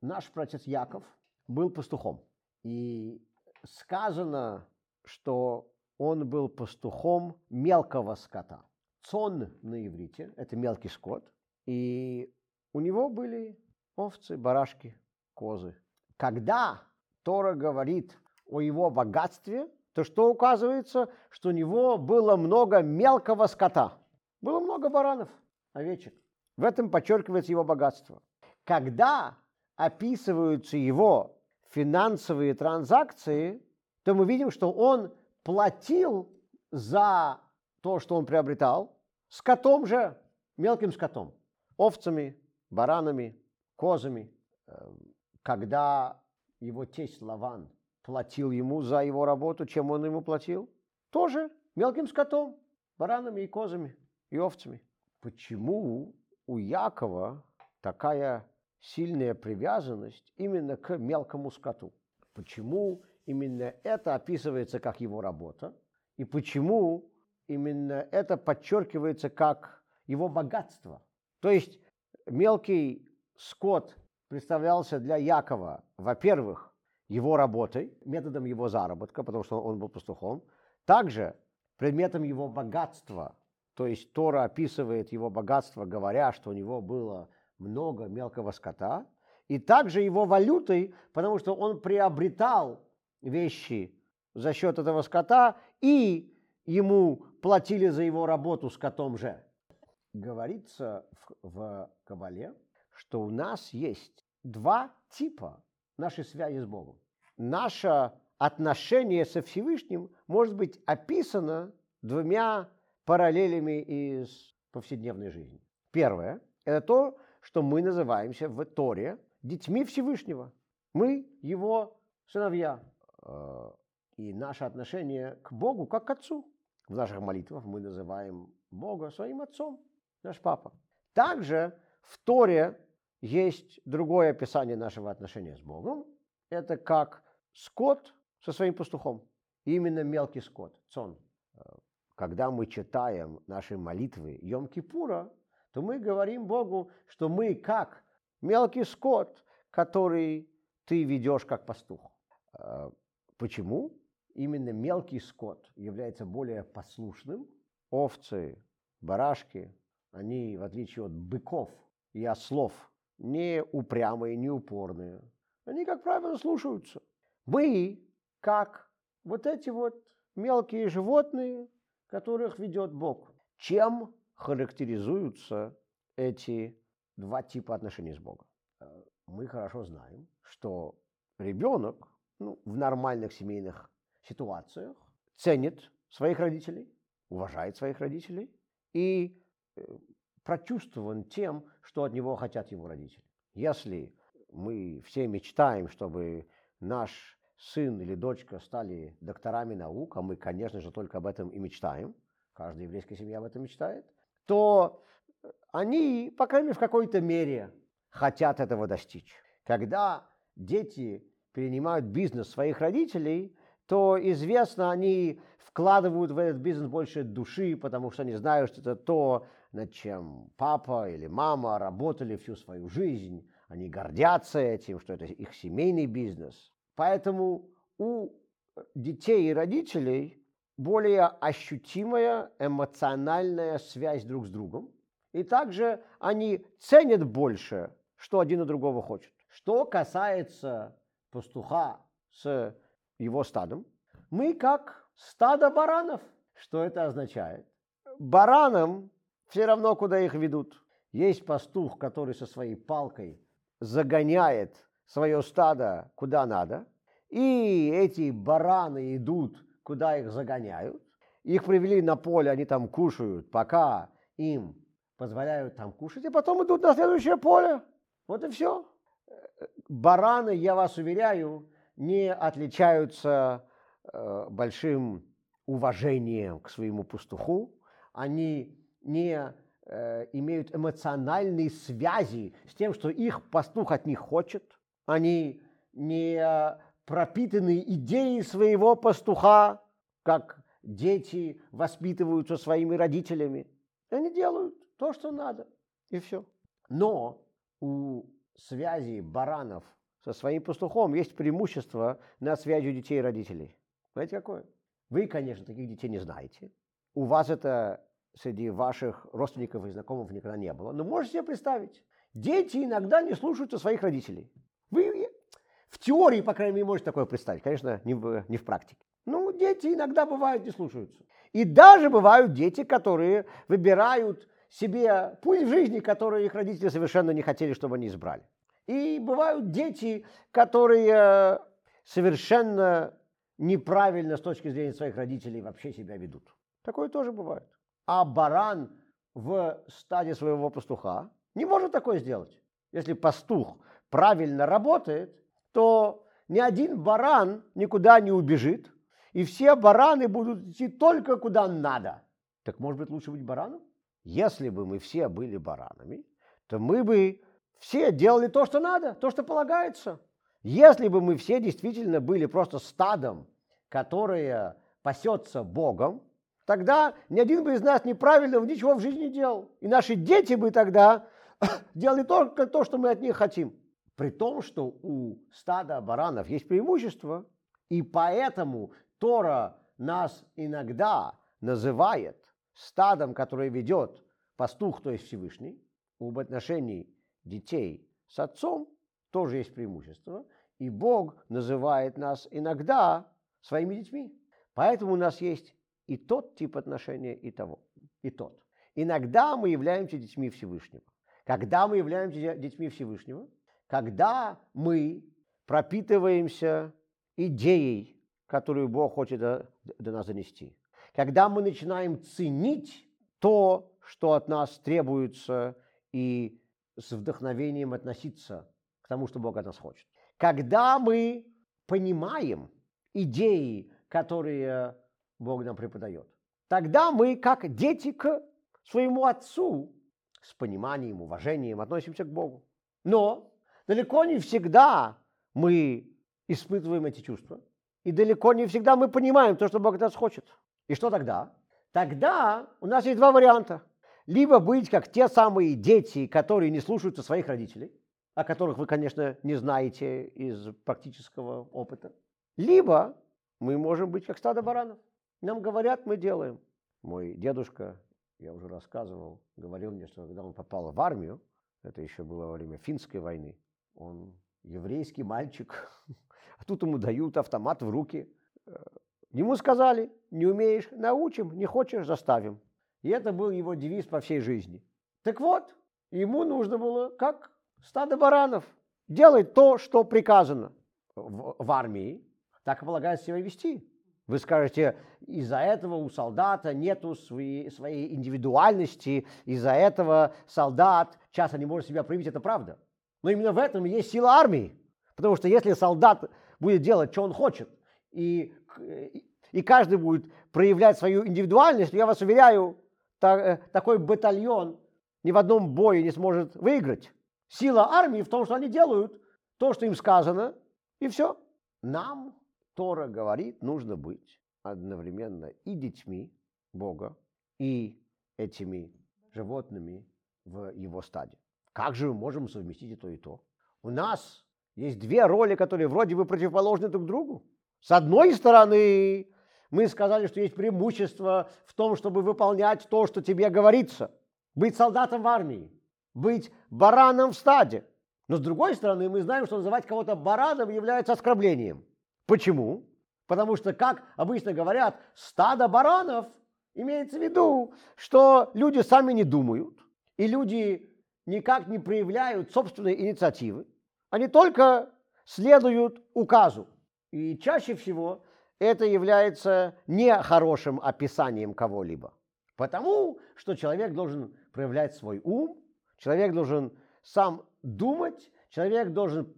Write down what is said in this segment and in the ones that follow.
наш протец Яков был пастухом. И сказано, что он был пастухом мелкого скота. Цон на иврите – это мелкий скот. И у него были овцы, барашки, козы. Когда Тора говорит о его богатстве, то что указывается, что у него было много мелкого скота. Было много баранов, овечек. В этом подчеркивается его богатство. Когда описываются его финансовые транзакции, то мы видим, что он платил за то, что он приобретал, скотом же, мелким скотом, овцами, баранами, козами. Эм, когда его тесть Лаван платил ему за его работу, чем он ему платил? Тоже мелким скотом, баранами и козами, и овцами. Почему у Якова такая сильная привязанность именно к мелкому скоту? Почему именно это описывается как его работа? И почему именно это подчеркивается как его богатство? То есть мелкий скот представлялся для Якова, во-первых, его работой, методом его заработка, потому что он был пастухом, также предметом его богатства, то есть Тора описывает его богатство, говоря, что у него было много мелкого скота, и также его валютой, потому что он приобретал вещи за счет этого скота, и ему платили за его работу с котом же. Говорится в, в Кабале, что у нас есть два типа нашей связи с Богом. Наше отношение со Всевышним может быть описано двумя параллелями из повседневной жизни. Первое – это то, что мы называемся в Торе детьми Всевышнего. Мы его сыновья. Э, и наше отношение к Богу как к Отцу. В наших молитвах мы называем Бога своим Отцом, наш Папа. Также в Торе есть другое описание нашего отношения с Богом. Это как скот со своим пастухом. Именно мелкий скот, цон. Когда мы читаем наши молитвы Йом-Кипура, то мы говорим Богу, что мы как мелкий скот, который ты ведешь как пастух. Почему? Именно мелкий скот является более послушным. Овцы, барашки, они, в отличие от быков и ослов, не упрямые, не упорные. Они, как правило, слушаются. Мы, как вот эти вот мелкие животные, которых ведет Бог. Чем характеризуются эти два типа отношений с Богом? Э, мы хорошо знаем, что ребенок ну, в нормальных семейных ситуациях ценит своих родителей, уважает своих родителей и э, прочувствован тем, что от него хотят его родители. Если мы все мечтаем, чтобы наш сын или дочка стали докторами наук, а мы, конечно же, только об этом и мечтаем, каждая еврейская семья об этом мечтает, то они, по крайней мере, в какой-то мере хотят этого достичь. Когда дети перенимают бизнес своих родителей, то известно, они вкладывают в этот бизнес больше души, потому что они знают, что это то, над чем папа или мама работали всю свою жизнь. Они гордятся этим, что это их семейный бизнес. Поэтому у детей и родителей более ощутимая эмоциональная связь друг с другом. И также они ценят больше, что один у другого хочет. Что касается пастуха с его стадом, мы как стадо баранов. Что это означает? Баранам все равно, куда их ведут. Есть пастух, который со своей палкой загоняет свое стадо куда надо, и эти бараны идут, куда их загоняют. Их привели на поле, они там кушают, пока им позволяют там кушать, и потом идут на следующее поле. Вот и все. Бараны, я вас уверяю, не отличаются э, большим уважением к своему пастуху. Они не э, имеют эмоциональные связи с тем, что их пастух от них хочет. Они не пропитаны идеей своего пастуха, как дети воспитываются своими родителями. Они делают то, что надо, и все. Но у связи баранов со своим пастухом есть преимущество над связью детей и родителей. Знаете какое? Вы, конечно, таких детей не знаете. У вас это среди ваших родственников и знакомых никогда не было. Но можете себе представить, дети иногда не слушаются своих родителей. В теории, по крайней мере, можете такое представить. Конечно, не в, не в практике. Ну, дети иногда бывают не слушаются. И даже бывают дети, которые выбирают себе путь в жизни, который их родители совершенно не хотели, чтобы они избрали. И бывают дети, которые совершенно неправильно с точки зрения своих родителей вообще себя ведут. Такое тоже бывает. А баран в стаде своего пастуха не может такое сделать. Если пастух правильно работает, то ни один баран никуда не убежит, и все бараны будут идти только куда надо. Так может быть лучше быть бараном? Если бы мы все были баранами, то мы бы все делали то, что надо, то, что полагается. Если бы мы все действительно были просто стадом, которое пасется Богом, тогда ни один бы из нас неправильного ничего в жизни не делал. И наши дети бы тогда делали только то, что мы от них хотим. При том, что у стада баранов есть преимущество, и поэтому Тора нас иногда называет стадом, которое ведет пастух, то есть Всевышний, об отношении детей с отцом тоже есть преимущество. И Бог называет нас иногда своими детьми. Поэтому у нас есть и тот тип отношения, и того, и тот. Иногда мы являемся детьми Всевышнего. Когда мы являемся детьми Всевышнего? Когда мы пропитываемся идеей, которую Бог хочет до, до нас занести. Когда мы начинаем ценить то, что от нас требуется, и с вдохновением относиться к тому, что Бог от нас хочет. Когда мы понимаем идеи, которые Бог нам преподает, тогда мы, как дети к своему Отцу, с пониманием, уважением относимся к Богу. Но далеко не всегда мы испытываем эти чувства, и далеко не всегда мы понимаем то, что Бог от нас хочет. И что тогда? Тогда у нас есть два варианта – либо быть как те самые дети, которые не слушаются своих родителей, о которых вы, конечно, не знаете из практического опыта, либо мы можем быть как стадо баранов. Нам говорят, мы делаем. Мой дедушка, я уже рассказывал, говорил мне, что когда он попал в армию, это еще было во время финской войны, он еврейский мальчик, а тут ему дают автомат в руки. Ему сказали, не умеешь, научим, не хочешь, заставим. И это был его девиз по всей жизни. Так вот, ему нужно было, как стадо баранов, делать то, что приказано в, в армии. Так и полагается себя вести. Вы скажете, из-за этого у солдата нету своей, своей индивидуальности, из-за этого солдат часто не может себя проявить, это правда. Но именно в этом и есть сила армии. Потому что если солдат будет делать, что он хочет, и, и каждый будет проявлять свою индивидуальность, я вас уверяю, Э, такой батальон ни в одном бое не сможет выиграть. Сила армии в том, что они делают то, что им сказано, и все. Нам, Тора говорит, нужно быть одновременно и детьми Бога, и этими животными в его стаде. Как же мы можем совместить и то, и то? У нас есть две роли, которые вроде бы противоположны друг другу. С одной стороны, мы сказали, что есть преимущество в том, чтобы выполнять то, что тебе говорится. Быть солдатом в армии, быть бараном в стаде. Но с другой стороны, мы знаем, что называть кого-то бараном является оскорблением. Почему? Потому что, как обычно говорят, стадо баранов имеется в виду, что люди сами не думают, и люди никак не проявляют собственной инициативы, они только следуют указу. И чаще всего это является не хорошим описанием кого-либо. Потому что человек должен проявлять свой ум, человек должен сам думать, человек должен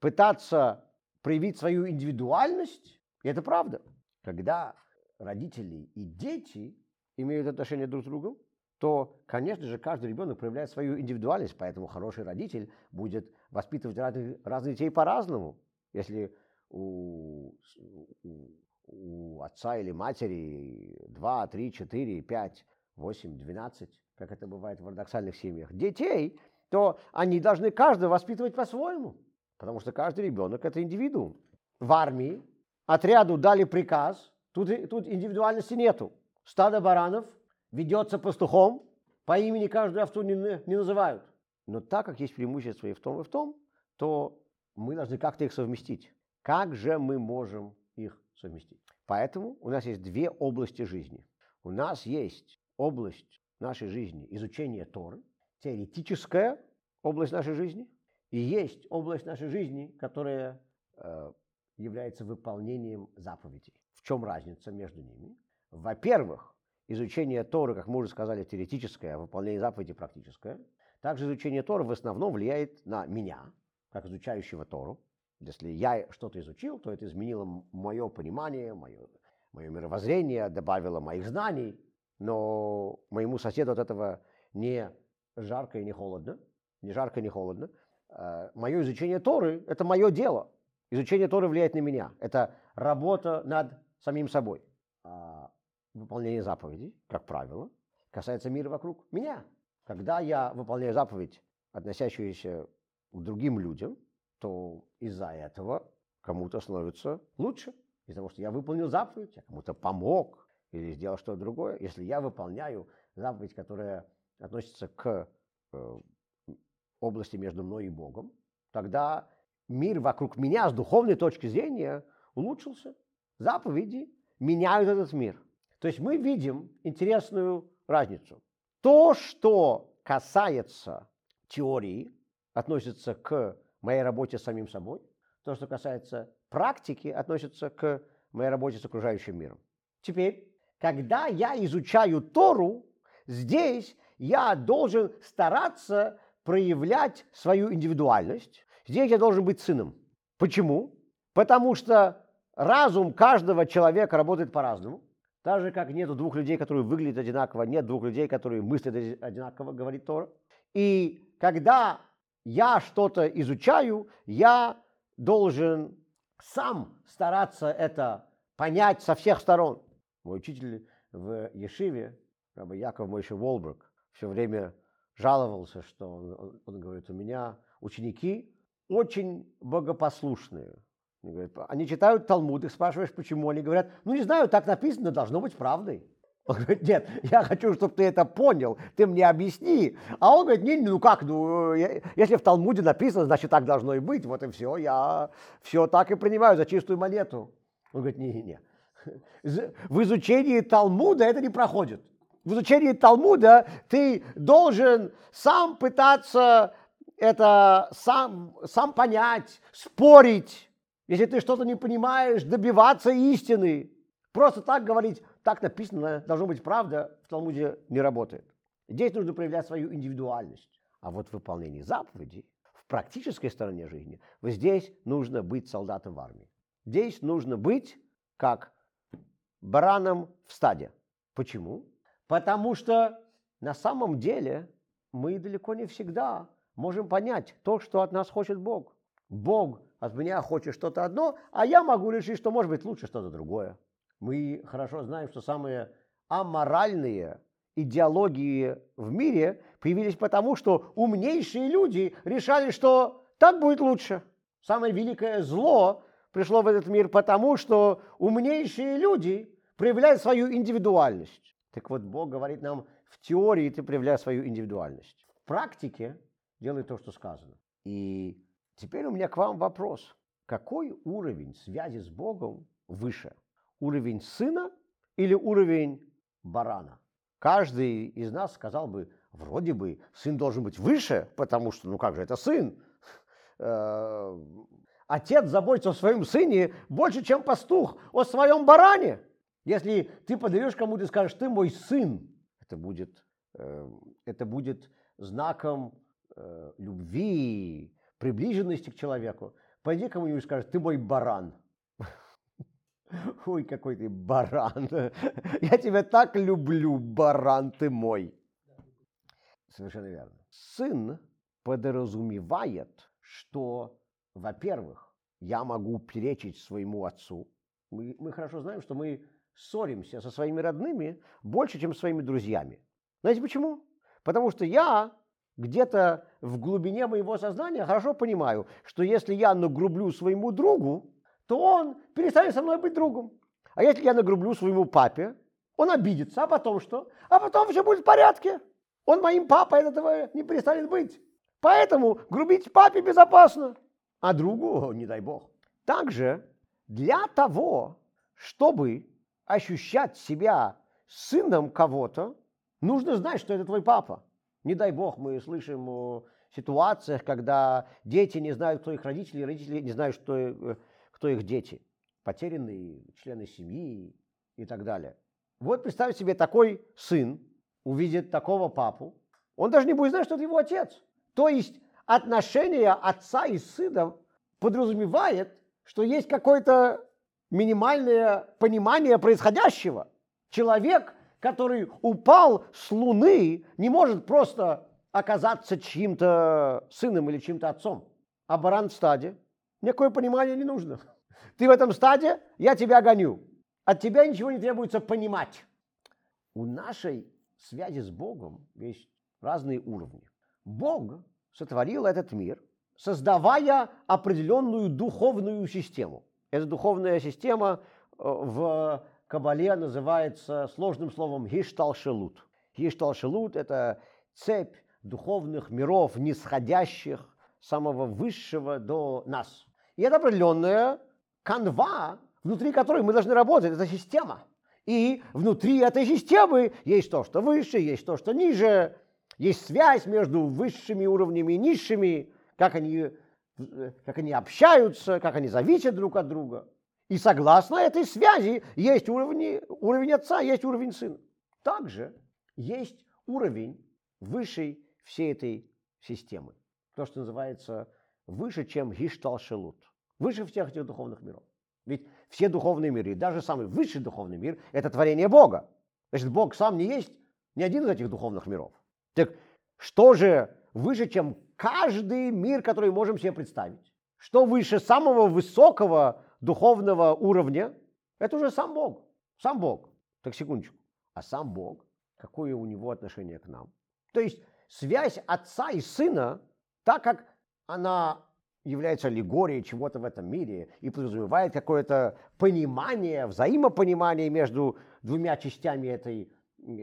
пытаться проявить свою индивидуальность. И это правда. Когда родители и дети имеют отношение друг с другом, то, конечно же, каждый ребенок проявляет свою индивидуальность, поэтому хороший родитель будет воспитывать разных, разных детей по-разному. Если у, у, у отца или матери 2, 3, 4, 5, 8, 12, как это бывает в ортодоксальных семьях, детей, то они должны каждого воспитывать по-своему. Потому что каждый ребенок – это индивидуум. В армии отряду дали приказ, тут, тут индивидуальности нету. Стадо баранов ведется пастухом, по имени каждую овцу не, не называют. Но так как есть преимущество и в том, и в том, то мы должны как-то их совместить. Как же мы можем их совместить? Поэтому у нас есть две области жизни. У нас есть область нашей жизни изучения Торы, теоретическая область нашей жизни, и есть область нашей жизни, которая э, является выполнением заповедей. В чем разница между ними? Во-первых, изучение Торы, как мы уже сказали, теоретическое, а выполнение заповедей практическое. Также изучение Торы в основном влияет на меня, как изучающего Тору. Если я что-то изучил, то это изменило мое понимание, мое, мое мировоззрение, добавило моих знаний, но моему соседу от этого не жарко и не холодно, не жарко и не холодно. А, мое изучение Торы – это мое дело. Изучение Торы влияет на меня. Это работа над самим собой. Выполнение заповедей, как правило, касается мира вокруг меня. Когда я выполняю заповедь, относящуюся к другим людям, то из-за этого кому-то становится лучше. Из-за того, что я выполнил заповедь, я кому-то помог или сделал что-то другое. Если я выполняю заповедь, которая относится к э, области между мной и Богом, тогда мир вокруг меня с духовной точки зрения улучшился. Заповеди меняют этот мир. То есть мы видим интересную разницу. То, что касается теории, относится к моей работе с самим собой. То, что касается практики, относится к моей работе с окружающим миром. Теперь, когда я изучаю Тору, здесь я должен стараться проявлять свою индивидуальность. Здесь я должен быть сыном. Почему? Потому что разум каждого человека работает по-разному. Так же, как нет двух людей, которые выглядят одинаково, нет двух людей, которые мыслят одинаково, говорит Тора. И когда я что-то изучаю, я должен сам стараться это понять со всех сторон. Мой учитель в Ешиве, Яков Мойши Волберг, все время жаловался, что он, он говорит, у меня ученики очень богопослушные. Они, говорят, они читают Талмуд, их спрашиваешь, почему. Они говорят, ну не знаю, так написано, должно быть правдой. Он говорит, нет, я хочу, чтобы ты это понял, ты мне объясни. А он говорит, не, ну как, ну, если в Талмуде написано, значит так должно и быть, вот и все, я все так и принимаю за чистую монету. Он говорит, не-не-не, в изучении Талмуда это не проходит в изучении Талмуда ты должен сам пытаться это сам, сам понять, спорить. Если ты что-то не понимаешь, добиваться истины. Просто так говорить, так написано, должно быть правда, в Талмуде не работает. Здесь нужно проявлять свою индивидуальность. А вот в выполнении заповедей, в практической стороне жизни, вот здесь нужно быть солдатом в армии. Здесь нужно быть как бараном в стаде. Почему? Потому что на самом деле мы далеко не всегда можем понять то, что от нас хочет Бог. Бог от меня хочет что-то одно, а я могу решить, что может быть лучше что-то другое. Мы хорошо знаем, что самые аморальные идеологии в мире появились потому, что умнейшие люди решали, что так будет лучше. Самое великое зло пришло в этот мир потому, что умнейшие люди проявляют свою индивидуальность. Так вот, Бог говорит нам, в теории ты проявляешь свою индивидуальность. В практике делай то, что сказано. И теперь у меня к вам вопрос. Какой уровень связи с Богом выше? Уровень сына или уровень барана? Каждый из нас сказал бы, вроде бы сын должен быть выше, потому что, ну как же, это сын. Э, отец заботится о своем сыне больше, чем пастух о своем баране. Если ты подойдешь кому-то и скажешь, ты мой сын, это будет, э, это будет знаком э, любви, приближенности к человеку. Пойди кому-нибудь и скажешь, ты мой баран. Ой, какой ты баран. Я тебя так люблю, баран ты мой. Совершенно верно. Сын подразумевает, что, во-первых, я могу перечить своему отцу. Мы, мы хорошо знаем, что мы ссоримся со своими родными больше, чем с своими друзьями. Знаете почему? Потому что я где-то в глубине моего сознания хорошо понимаю, что если я нагрублю своему другу, то он перестанет со мной быть другом. А если я нагрублю своему папе, он обидится, а потом что? А потом все будет в порядке. Он моим папой этого не перестанет быть. Поэтому грубить папе безопасно, а другу, не дай бог. Также для того, чтобы ощущать себя сыном кого-то, нужно знать, что это твой папа. Не дай бог, мы слышим о ситуациях, когда дети не знают, кто их родители, родители не знают, что, э, кто их дети. Потерянные члены семьи и так далее. Вот представь себе, такой сын увидит такого папу, он даже не будет знать, что это его отец. То есть отношение отца и сына подразумевает, что есть какое-то минимальное понимание происходящего. Человек, который упал с Луны, не может просто оказаться чьим-то сыном или чьим-то отцом. А баран в стаде, никакое понимание не нужно. Ты в этом стаде, я тебя гоню. От тебя ничего не требуется понимать. У нашей связи с Богом есть разные уровни. Бог сотворил этот мир, создавая определенную духовную систему. Эта духовная система э, в Кабале называется сложным словом Гишталшелут. Гишталшелут – это цепь духовных миров, нисходящих самого высшего до нас. И это определенная канва, внутри которой мы должны работать. Это система. И внутри этой системы есть то, что выше, есть то, что ниже, есть связь между высшими уровнями и низшими, как они, как они общаются, как они зависят друг от друга. И согласно этой связи есть уровень, уровень отца, есть уровень сына. Также есть уровень высшей всей этой системы. То, что называется выше, чем Гишталшелут. Выше всех этих духовных миров. Ведь все духовные миры, даже самый высший духовный мир, это творение Бога. Значит, Бог сам не есть ни один из этих духовных миров. Так что же выше, чем каждый мир, который можем себе представить? Что выше самого высокого духовного уровня? Это уже сам Бог. Сам Бог. Так, секундочку. А сам Бог, какое у него отношение к нам? То есть связь отца и сына, так как она является аллегорией чего-то в этом мире и подразумевает какое-то понимание, взаимопонимание между двумя частями этой,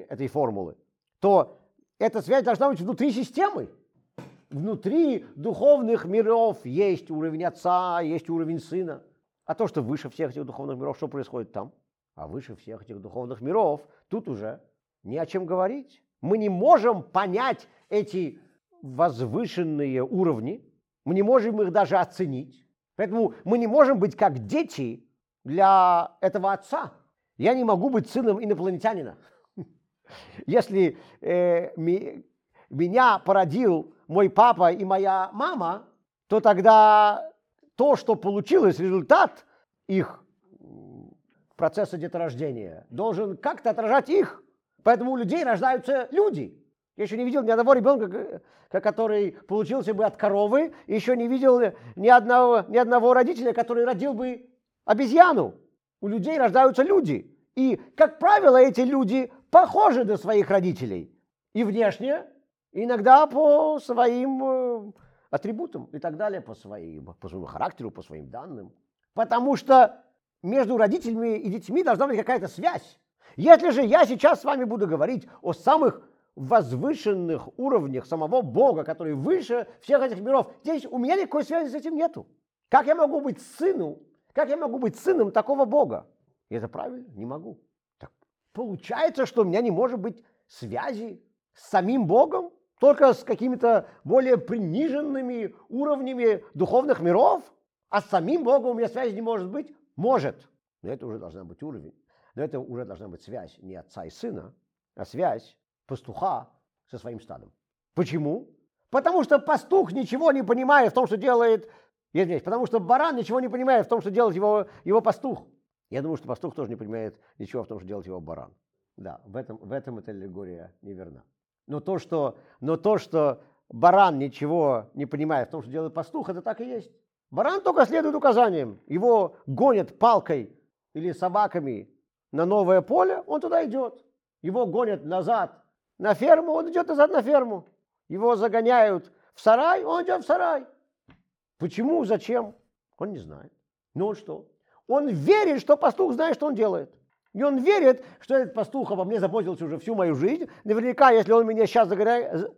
этой формулы, то эта связь должна быть внутри системы. Внутри духовных миров есть уровень отца, есть уровень сына. А то, что выше всех этих духовных миров, что происходит там? А выше всех этих духовных миров, тут уже не о чем говорить. Мы не можем понять эти возвышенные уровни, мы не можем их даже оценить. Поэтому мы не можем быть как дети для этого отца. Я не могу быть сыном инопланетянина. Если э, ми, меня породил мой папа и моя мама, то тогда то, что получилось, результат их процесса деторождения, должен как-то отражать их. Поэтому у людей рождаются люди. Я еще не видел ни одного ребенка, который получился бы от коровы, еще не видел ни одного, ни одного родителя, который родил бы обезьяну. У людей рождаются люди. И, как правило, эти люди похожи на своих родителей. И внешне, иногда по своим э, атрибутам и так далее, по, своим, по своему характеру, по своим данным. Потому что между родителями и детьми должна быть какая-то связь. Если же я сейчас с вами буду говорить о самых возвышенных уровнях самого Бога, который выше всех этих миров. Здесь у меня никакой связи с этим нету. Как я могу быть сыном? Как я могу быть сыном такого Бога? И это правильно? Не могу. Так, получается, что у меня не может быть связи с самим Богом, только с какими-то более приниженными уровнями духовных миров, а с самим Богом у меня связи не может быть? Может. Но это уже должна быть уровень. Но это уже должна быть связь не отца и сына, а связь пастуха со своим стадом. Почему? Потому что пастух ничего не понимает в том, что делает, извиняюсь, потому что баран ничего не понимает в том, что делает его, его пастух. Я думаю, что пастух тоже не понимает ничего в том, что делает его баран. Да, в этом, в этом эта аллегория неверна. Но то, что, но то, что баран ничего не понимает в том, что делает пастух, это так и есть. Баран только следует указаниям. Его гонят палкой или собаками на новое поле, он туда идет. Его гонят назад на ферму, он идет назад на ферму. Его загоняют в сарай, он идет в сарай. Почему, зачем, он не знает. Ну он что? Он верит, что пастух знает, что он делает. И он верит, что этот пастух обо мне заботился уже всю мою жизнь. Наверняка, если он меня сейчас загоняет,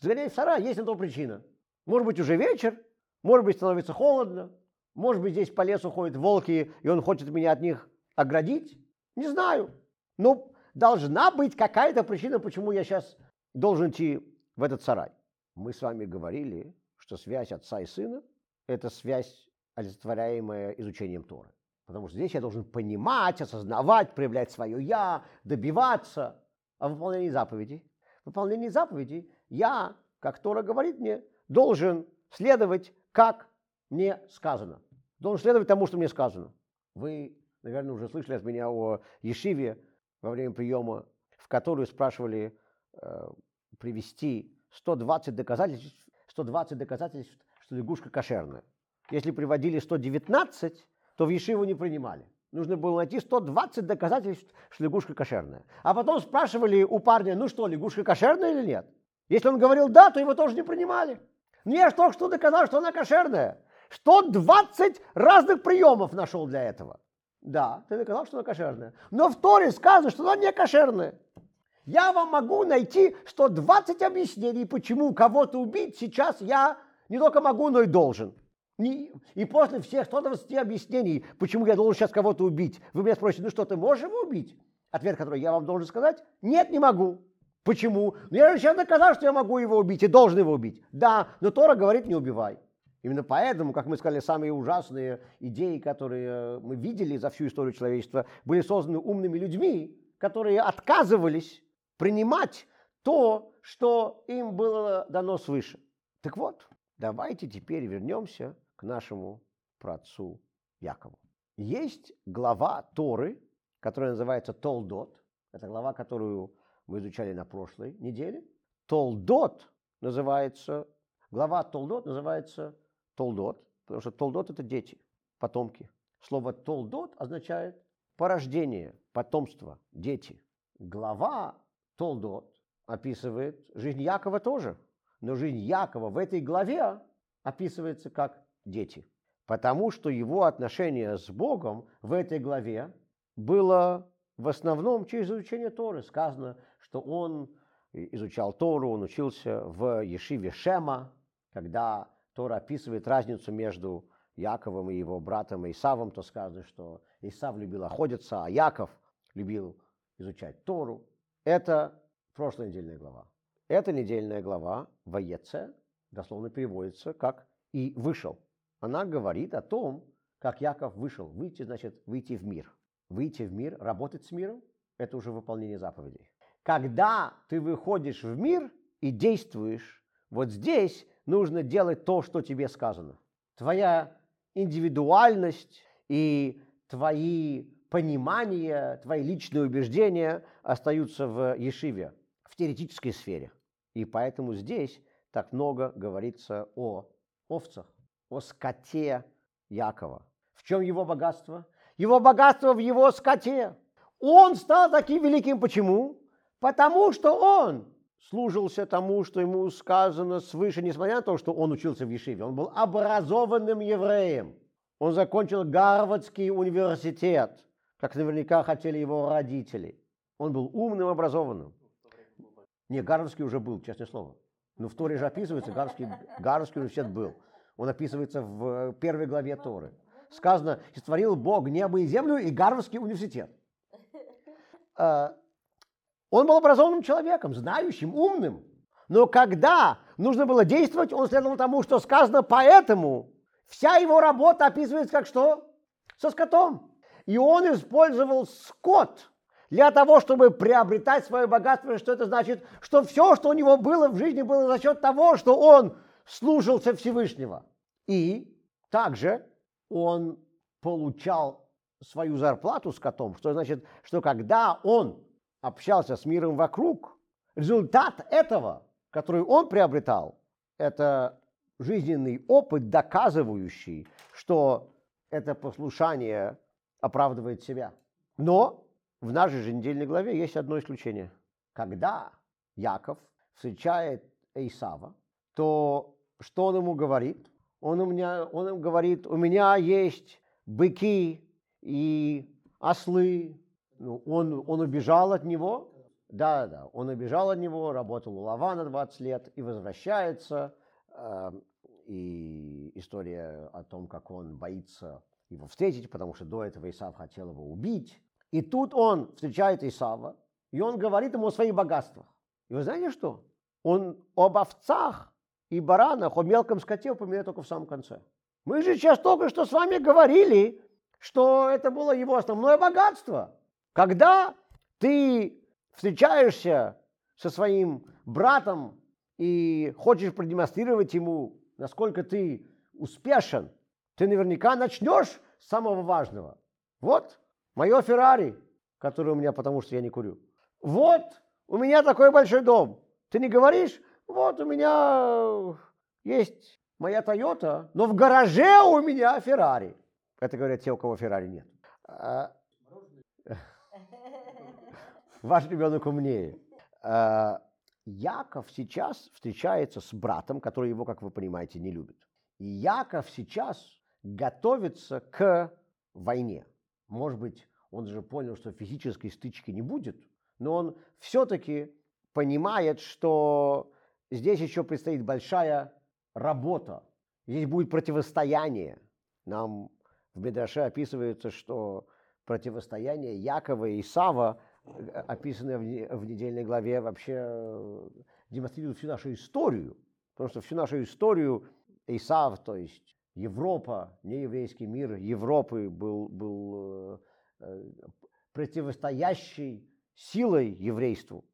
загоняет в сарай, есть на то причина. Может быть, уже вечер, может быть, становится холодно, может быть, здесь по лесу ходят волки, и он хочет меня от них оградить. Не знаю. Но должна быть какая-то причина, почему я сейчас должен идти в этот сарай. Мы с вами говорили, что связь отца и сына – это связь, олицетворяемая изучением Торы. Потому что здесь я должен понимать, осознавать, проявлять свое «я», добиваться о выполнении заповедей. В выполнении заповедей я, как Тора говорит мне, должен следовать, как мне сказано. Должен следовать тому, что мне сказано. Вы, наверное, уже слышали от меня о Ешиве во время приема, в которую спрашивали э, привести 120 доказательств, 120 доказательств, что лягушка кошерная. Если приводили 119, то в Ешиву не принимали. Нужно было найти 120 доказательств, что лягушка кошерная. А потом спрашивали у парня, ну что, лягушка кошерная или нет? Если он говорил да, то его тоже не принимали. Ну я же только что доказал, что она кошерная. 120 разных приемов нашел для этого. Да, ты доказал, что она кошерная. Но в Торе сказано, что она не кошерная. Я вам могу найти 120 объяснений, почему кого-то убить сейчас я не только могу, но и должен. И после всех 120 объяснений, почему я должен сейчас кого-то убить, вы меня спросите, ну что, ты можешь его убить? Ответ, который я вам должен сказать, нет, не могу. Почему? Ну я же сейчас доказал, что я могу его убить и должен его убить. Да, но Тора говорит, не убивай. Именно поэтому, как мы сказали, самые ужасные идеи, которые мы видели за всю историю человечества, были созданы умными людьми, которые отказывались принимать то, что им было дано свыше. Так вот, давайте теперь вернемся нашему праотцу Якову. Есть глава Торы, которая называется Толдот. Это глава, которую мы изучали на прошлой неделе. Толдот называется, глава Толдот называется Толдот, потому что Толдот – это дети, потомки. Слово Толдот означает порождение, потомство, дети. Глава Толдот описывает жизнь Якова тоже, но жизнь Якова в этой главе описывается как дети. Потому что его отношение с Богом в этой главе было в основном через изучение Торы. Сказано, что он изучал Тору, он учился в Ешиве Шема, когда Тора описывает разницу между Яковом и его братом Исавом, то сказано, что Исав любил охотиться, а Яков любил изучать Тору. Это прошлая недельная глава. Эта недельная глава Ваеце дословно переводится как «и вышел» она говорит о том, как Яков вышел. Выйти значит выйти в мир. Выйти в мир, работать с миром – это уже выполнение заповедей. Когда ты выходишь в мир и действуешь, вот здесь нужно делать то, что тебе сказано. Твоя индивидуальность и твои понимания, твои личные убеждения остаются в Ешиве, в теоретической сфере. И поэтому здесь так много говорится о овцах, о скоте Якова. В чем его богатство? Его богатство в его скоте. Он стал таким великим. Почему? Потому что он служился тому, что ему сказано свыше, несмотря на то, что он учился в Ешиве. Он был образованным евреем. Он закончил Гарвардский университет, как наверняка хотели его родители. Он был умным, образованным. Не, Гарвардский уже был, честное слово. Но в Торе же описывается, Гарвардский, Гарвардский университет был. Он описывается в первой главе Торы. Сказано, створил Бог небо и землю и Гарвардский университет. А, он был образованным человеком, знающим, умным. Но когда нужно было действовать, он следовал тому, что сказано, поэтому вся его работа описывается как что? Со скотом. И он использовал скот для того, чтобы приобретать свое богатство. Что это значит? Что все, что у него было в жизни, было за счет того, что он слушался Всевышнего. И также он получал свою зарплату с котом, что значит, что когда он общался с миром вокруг, результат этого, который он приобретал, это жизненный опыт, доказывающий, что это послушание оправдывает себя. Но в нашей же недельной главе есть одно исключение. Когда Яков встречает Исава, то что он ему говорит? Он, у меня, он им говорит, у меня есть быки и ослы. Ну, он, он убежал от него, да, да, он убежал от него, работал у Лавана 20 лет и возвращается. Э, и история о том, как он боится его встретить, потому что до этого Исав хотел его убить. И тут он встречает Исава, и он говорит ему о своих богатствах. И вы знаете что? Он об овцах и баранах, о мелком скоте упоминает только в самом конце. Мы же сейчас только что с вами говорили, что это было его основное богатство. Когда ты встречаешься со своим братом и хочешь продемонстрировать ему, насколько ты успешен, ты наверняка начнешь с самого важного. Вот мое Феррари, которое у меня, потому что я не курю. Вот у меня такой большой дом. Ты не говоришь, вот у меня есть моя Тойота, но в гараже у меня Феррари. Это говорят те, у кого Феррари нет. А, ваш ребенок умнее. А, Яков сейчас встречается с братом, который его, как вы понимаете, не любит. И Яков сейчас готовится к войне. Может быть, он же понял, что физической стычки не будет, но он все-таки понимает, что здесь еще предстоит большая работа. Здесь будет противостояние. Нам в Медраше описывается, что противостояние Якова и Исава, э, описанное в недельной главе, вообще э, демонстрирует всю нашу историю. Потому что всю нашу историю Исав, то есть Европа, не еврейский мир Европы был, был э, противостоящий силой еврейству.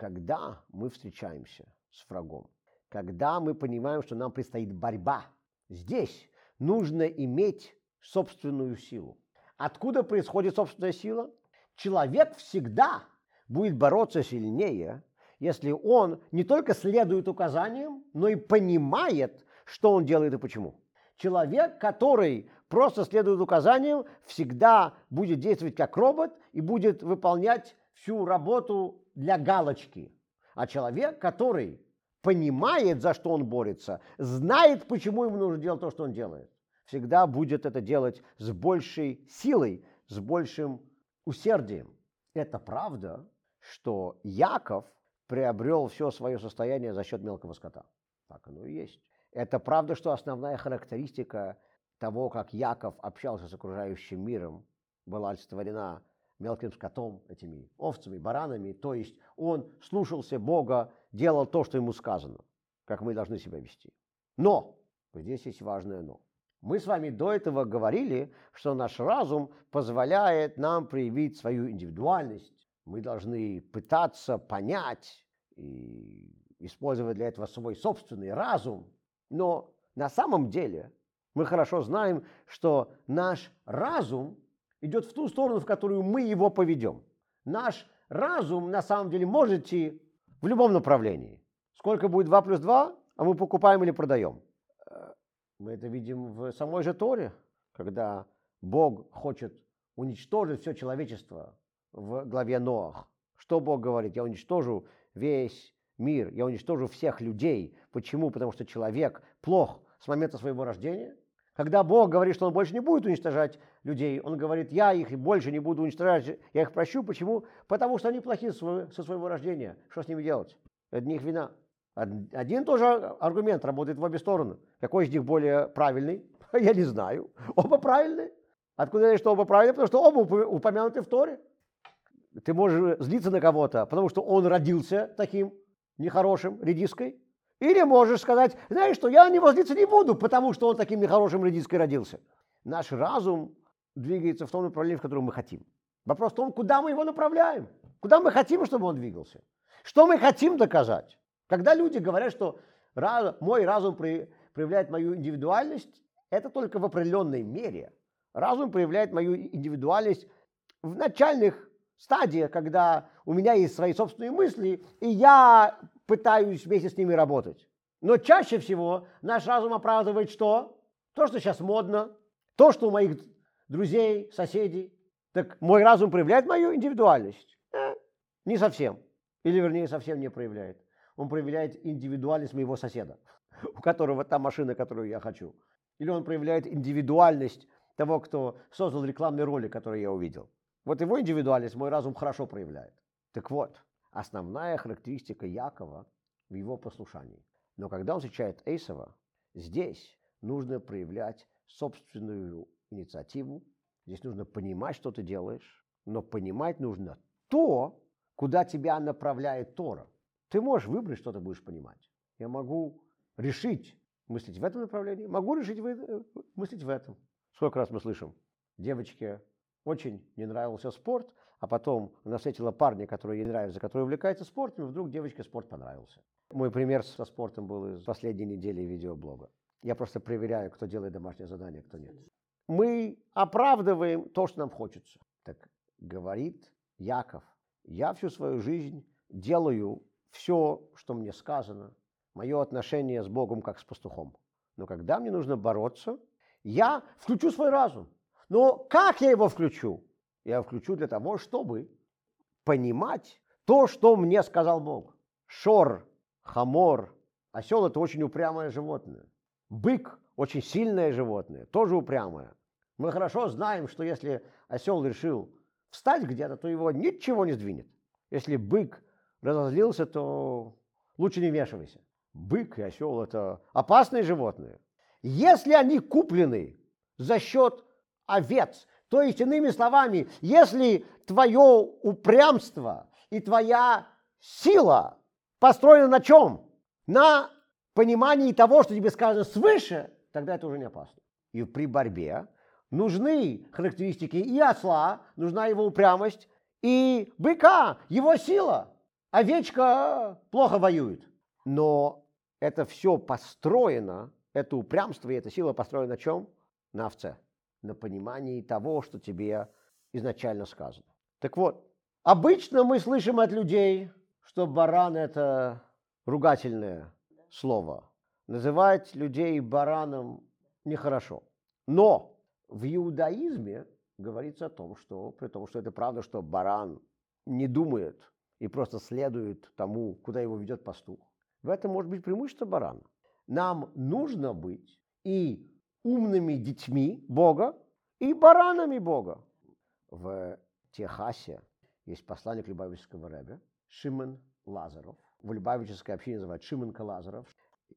Когда мы встречаемся с врагом, когда мы понимаем, что нам предстоит борьба, здесь нужно иметь собственную силу. Откуда происходит собственная сила? Человек всегда будет бороться сильнее, если он не только следует указаниям, но и понимает, что он делает и почему. Человек, который просто следует указаниям, всегда будет действовать как робот и будет выполнять всю работу для галочки. А человек, который понимает, за что он борется, знает, почему ему нужно делать то, что он делает, всегда будет это делать с большей силой, с большим усердием. Это правда, что Яков приобрел все свое состояние за счет мелкого скота. Так оно и есть. Это правда, что основная характеристика того, как Яков общался с окружающим миром, была олицетворена мелким скотом, этими овцами, баранами. То есть он слушался Бога, делал то, что ему сказано, как мы должны себя вести. Но, здесь есть важное но. Мы с вами до этого говорили, что наш разум позволяет нам проявить свою индивидуальность. Мы должны пытаться понять и использовать для этого свой собственный разум. Но на самом деле мы хорошо знаем, что наш разум идет в ту сторону, в которую мы его поведем. Наш разум на самом деле может идти в любом направлении. Сколько будет 2 плюс 2, а мы покупаем или продаем. Э, мы это видим в самой же Торе, когда Бог хочет уничтожить все человечество в главе Ноах. Что Бог говорит? Я уничтожу весь мир, я уничтожу всех людей. Почему? Потому что человек плох с момента своего рождения. Когда Бог говорит, что Он больше не будет уничтожать людей, Он говорит, я их больше не буду уничтожать, я их прощу. Почему? Потому что они плохие со своего рождения. Что с ними делать? Это не их вина. Один тоже аргумент работает в обе стороны. Какой из них более правильный? Я не знаю. Оба правильные. Откуда я что оба правильные? Потому что оба упомянуты в Торе. Ты можешь злиться на кого-то, потому что он родился таким нехорошим, редиской. Или можешь сказать, знаешь что, я на него злиться не буду, потому что он таким нехорошим редиской родился. Наш разум двигается в том направлении, в котором мы хотим. Вопрос в том, куда мы его направляем. Куда мы хотим, чтобы он двигался. Что мы хотим доказать. Когда люди говорят, что мой разум проявляет мою индивидуальность, это только в определенной мере. Разум проявляет мою индивидуальность в начальных стадиях, когда у меня есть свои собственные мысли, и я пытаюсь вместе с ними работать. Но чаще всего наш разум оправдывает что? То, что сейчас модно, то, что у моих друзей, соседей. Так мой разум проявляет мою индивидуальность? Э, не совсем. Или, вернее, совсем не проявляет. он проявляет индивидуальность моего соседа, у которого та машина, которую я хочу. Или он проявляет индивидуальность того, кто создал рекламный ролик, который я увидел. Вот его индивидуальность мой разум хорошо проявляет. Так вот, основная характеристика Якова в его послушании. Но когда он встречает Эйсова, здесь нужно проявлять собственную инициативу, здесь нужно понимать, что ты делаешь, но понимать нужно то, куда тебя направляет Тора. Ты можешь выбрать, что ты будешь понимать. Я могу решить мыслить в этом направлении, могу решить э, мыслить в этом. Сколько раз мы слышим, девочке очень не нравился спорт, а потом она встретила парня, который ей нравится, который увлекается спортом, и вдруг девочке спорт понравился. Мой пример со спортом был из последней недели видеоблога. Я просто проверяю, кто делает домашнее задание, кто нет. Мы оправдываем то, что нам хочется. Так говорит Яков, я всю свою жизнь делаю все, что мне сказано, мое отношение с Богом как с пастухом. Но когда мне нужно бороться, я включу свой разум. Но как я его включу? Я включу для того, чтобы понимать то, что мне сказал Бог. Шор, хамор, осел – это очень упрямое животное. Бык – очень сильное животное, тоже упрямое. Мы хорошо знаем, что если осел решил встать где-то, то его ничего не сдвинет. Если бык разозлился, то лучше не вмешивайся. Бык и осел – это опасные животные. Если они куплены за счет овец, то есть, иными словами, если твое упрямство и твоя сила построена на чем? На понимании того, что тебе сказано свыше, тогда это уже не опасно. И при борьбе нужны характеристики и осла, нужна его упрямость, и быка, его сила. Овечка плохо воюет. Но это все построено, это упрямство и эта сила построена на чем? На овце. На понимании того, что тебе изначально сказано. Так вот, обычно мы слышим от людей, что баран – это ругательное слово. Называть людей бараном нехорошо. Но в иудаизме говорится о том, что, при том, что это правда, что баран не думает и просто следует тому, куда его ведет пастух. В этом может быть преимущество барана. Нам нужно быть и умными детьми Бога, и баранами Бога. В Техасе есть посланник Любавического Рэбе Шимон Лазаров. В Любавической общине называют Шименко Лазаров.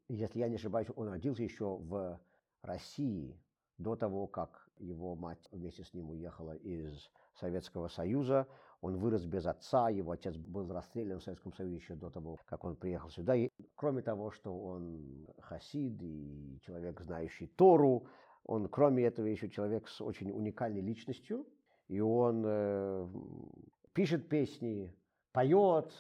Если я не ошибаюсь, он родился еще в России до того, как его мать вместе с ним уехала из Советского Союза. Он вырос без отца, его отец был расстрелян в Советском Союзе еще до того, как он приехал сюда. И кроме того, что он хасид и человек, знающий Тору, он, кроме этого, еще человек с очень уникальной личностью. И он э, пишет песни, поет,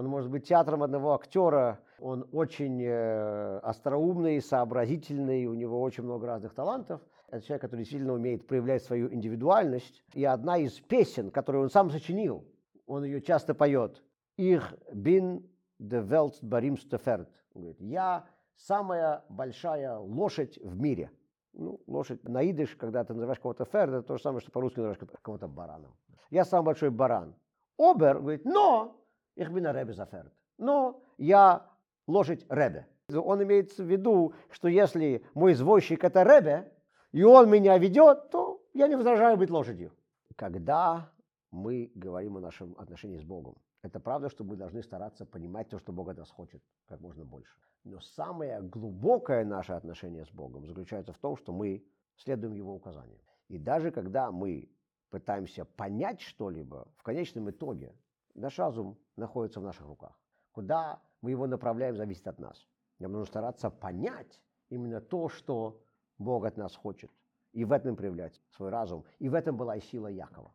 он может быть театром одного актера, он очень э, остроумный, сообразительный, у него очень много разных талантов. Это человек, который сильно умеет проявлять свою индивидуальность. И одна из песен, которую он сам сочинил, он ее часто поет. «Ich bin the Welt Pferd». Он говорит, «Я самая большая лошадь в мире». Ну, лошадь на идыш, когда ты называешь кого-то ферд, это то же самое, что по-русски называешь кого-то бараном. Я самый большой баран. Обер говорит, но bin a Rebbe Заферд. Но я лошадь Ребе. Он имеет в виду, что если мой извозчик это Ребе, и он меня ведет, то я не возражаю быть лошадью. Когда мы говорим о нашем отношении с Богом, это правда, что мы должны стараться понимать то, что Бог от нас хочет, как можно больше. Но самое глубокое наше отношение с Богом заключается в том, что мы следуем Его указаниям. И даже когда мы пытаемся понять что-либо, в конечном итоге наш разум находится в наших руках. Куда мы его направляем, зависит от нас. Нам нужно стараться понять именно то, что Бог от нас хочет. И в этом проявлять свой разум. И в этом была и сила Якова.